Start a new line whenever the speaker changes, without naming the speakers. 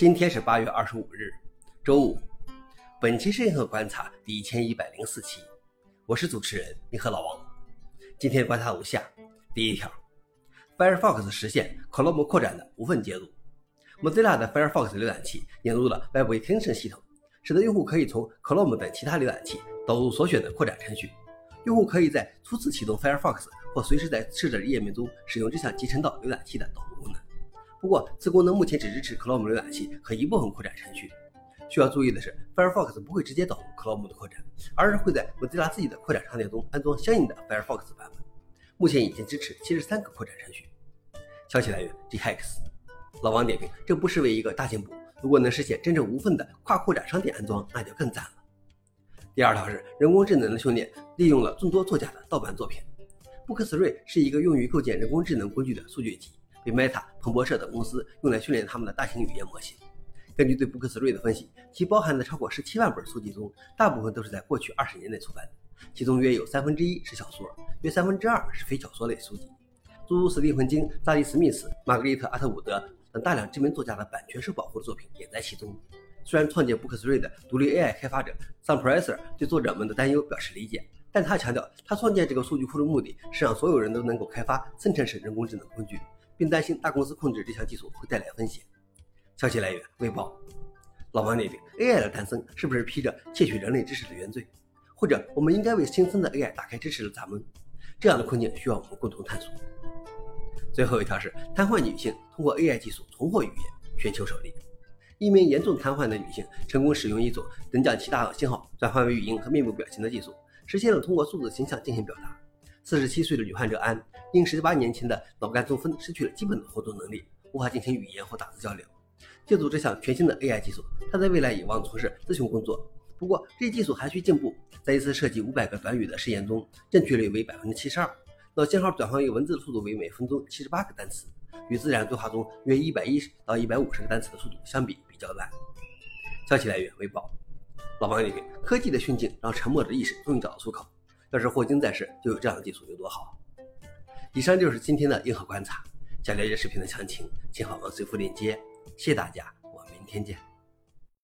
今天是八月二十五日，周五。本期是银河观察第一千一百零四期，我是主持人银河老王。今天观察如下：第一条，Firefox 实现 Chrome 扩展的无缝接入。Mozilla 的 Firefox 浏览器引入了 Web Extension 系统，使得用户可以从 Chrome 等其他浏览器导入所选的扩展程序。用户可以在初次启动 Firefox 或随时在设置页面中使用这项集成到浏览器的导入功能。不过，此功能目前只支持 Chrome 浏览器和一部分扩展程序。需要注意的是，Firefox 不会直接导入 Chrome 的扩展，而是会在 Mozilla 自己的扩展商店中安装相应的 Firefox 版本。目前已经支持七十三个扩展程序。消息来源：Gx。老王点评：这不失为一个大进步。如果能实现真正无缝的跨扩展商店安装，那就更赞了。第二条是人工智能的训练利用了众多作家的盗版作品。Book3 是一个用于构建人工智能工具的数据集。被 Meta、彭博社等公司用来训练他们的大型语言模型。根据对 Book3 的分析，其包含的超过十七万本书籍中，大部分都是在过去二十年内出版的，其中约有三分之一是小说，约三分之二是非小说类书籍。诸如史蒂芬金、扎里·史密斯、玛格丽特·阿特伍德等大量知名作家的版权受保护的作品也在其中。虽然创建 Book3 的独立 AI 开发者 Sam Presser 对作者们的担忧表示理解，但他强调，他创建这个数据库的目的是让所有人都能够开发生成式人工智能工具。并担心大公司控制这项技术会带来风险。消息来源：微报。老王点评：AI 的诞生是不是披着窃取人类知识的原罪？或者我们应该为新生的 AI 打开知识的闸门？这样的困境需要我们共同探索。最后一条是瘫痪女性通过 AI 技术重获语言，全球首例。一名严重瘫痪的女性成功使用一种能将其大脑信号转换为语音和面部表情的技术，实现了通过数字形象进行表达。四十七岁的女患者安因十八年前的脑干中风失去了基本的活动能力，无法进行语言或打字交流。借助这项全新的 AI 技术，她在未来有望从事咨询工作。不过，这一技术还需进步。在一次设计五百个短语的试验中，正确率为百分之七十二，脑信号转换为文字的速度为每分钟七十八个单词，与自然对话中约一百一十到一百五十个单词的速度相比比较慢。消息来源：微报。老王点评：科技的窘境让沉默的意识终于找到出口。要是霍金在世，就有这样的技术有多好？以上就是今天的硬核观察。想了解视频的详情，请访问随附链接。谢谢大家，我们明天见。